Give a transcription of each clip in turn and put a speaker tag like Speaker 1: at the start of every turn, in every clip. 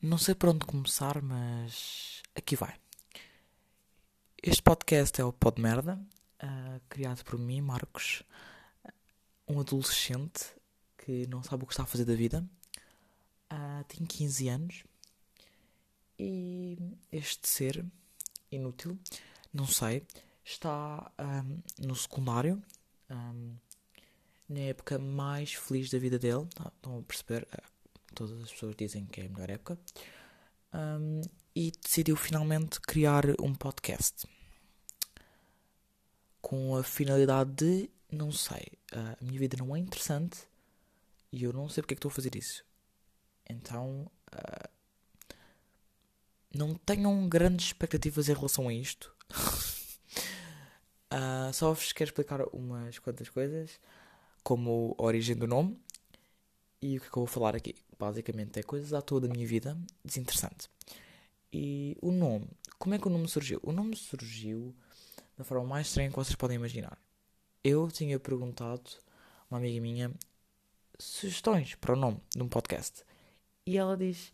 Speaker 1: Não sei por onde começar, mas aqui vai. Este podcast é o Pod Merda, uh, criado por mim, Marcos, um adolescente que não sabe o que está a fazer da vida. Uh, tem 15 anos e este ser inútil, não sei, está um, no secundário, um, na época mais feliz da vida dele. Estão a perceber? Todas as pessoas dizem que é a melhor época, um, e decidiu finalmente criar um podcast com a finalidade de, não sei, a minha vida não é interessante e eu não sei porque é que estou a fazer isso. Então, uh, não tenham grandes expectativas em relação a isto. uh, só vos quero explicar umas quantas coisas, como a origem do nome e o que é que eu vou falar aqui basicamente é coisas à toa da minha vida, desinteressante. E o nome, como é que o nome surgiu? O nome surgiu da forma mais estranha que vocês podem imaginar. Eu tinha perguntado a uma amiga minha sugestões para o nome de um podcast. E ela diz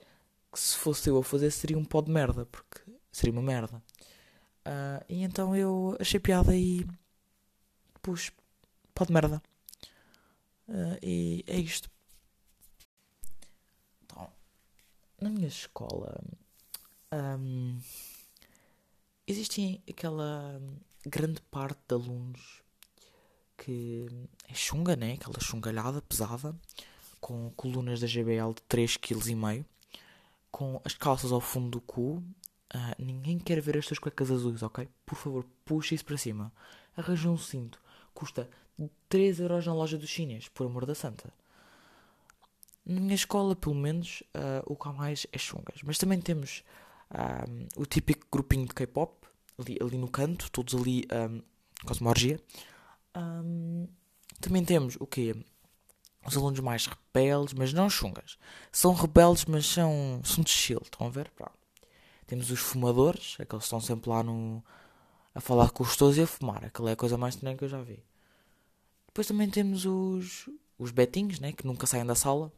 Speaker 1: que se fosse eu a fazer seria um pod merda, porque seria uma merda. Uh, e então eu achei piada e pus pod merda. Uh, e é isto. Na minha escola um, aquela grande parte de alunos que é chunga, né? Aquela chungalhada pesada, com colunas da GBL de 3,5 kg, com as calças ao fundo do cu. Uh, ninguém quer ver estas cuecas azuis, ok? Por favor, puxa isso para cima. Arranja um cinto. Custa 3 euros na loja dos chinês, por amor da santa. Na minha escola, pelo menos, uh, o que há mais é chungas. Mas também temos um, o típico grupinho de K-pop, ali, ali, no canto, todos ali um, quase uma orgia. Um, também temos o quê? Os alunos mais rebeldes, mas não chungas. São rebeldes, mas são, são de chill, estão a ver? Pronto. Temos os fumadores, aqueles que estão sempre lá no, a falar com os todos e a fumar. Aquela é a coisa mais estranha que eu já vi. Depois também temos os, os betinhos, né, que nunca saem da sala.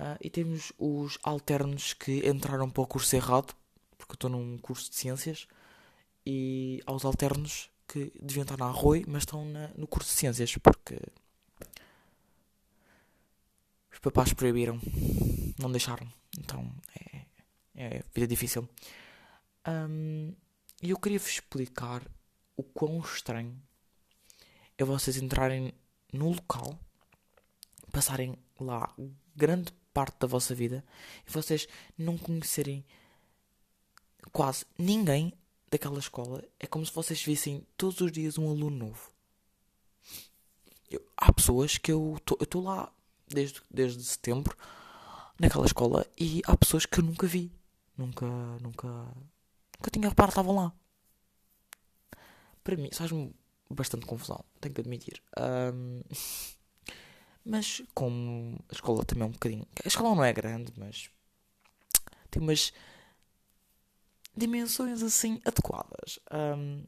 Speaker 1: Uh, e temos os alternos que entraram para o curso errado, porque eu estou num curso de ciências, e aos alternos que deviam estar na Arroi, mas estão na, no curso de ciências, porque os papás proibiram, não deixaram. Então é, é vida difícil. Um, e eu queria vos explicar o quão estranho é vocês entrarem no local, passarem lá grande parte da vossa vida e vocês não conhecerem quase ninguém daquela escola. É como se vocês vissem todos os dias um aluno novo. Eu, há pessoas que eu estou lá desde, desde setembro naquela escola e há pessoas que eu nunca vi. Nunca, nunca, nunca tinha reparado, estavam lá. Para mim, faz-me bastante confusão, tenho que admitir. Um... Mas como a escola também é um bocadinho. A escola não é grande, mas tem umas dimensões assim adequadas. Um,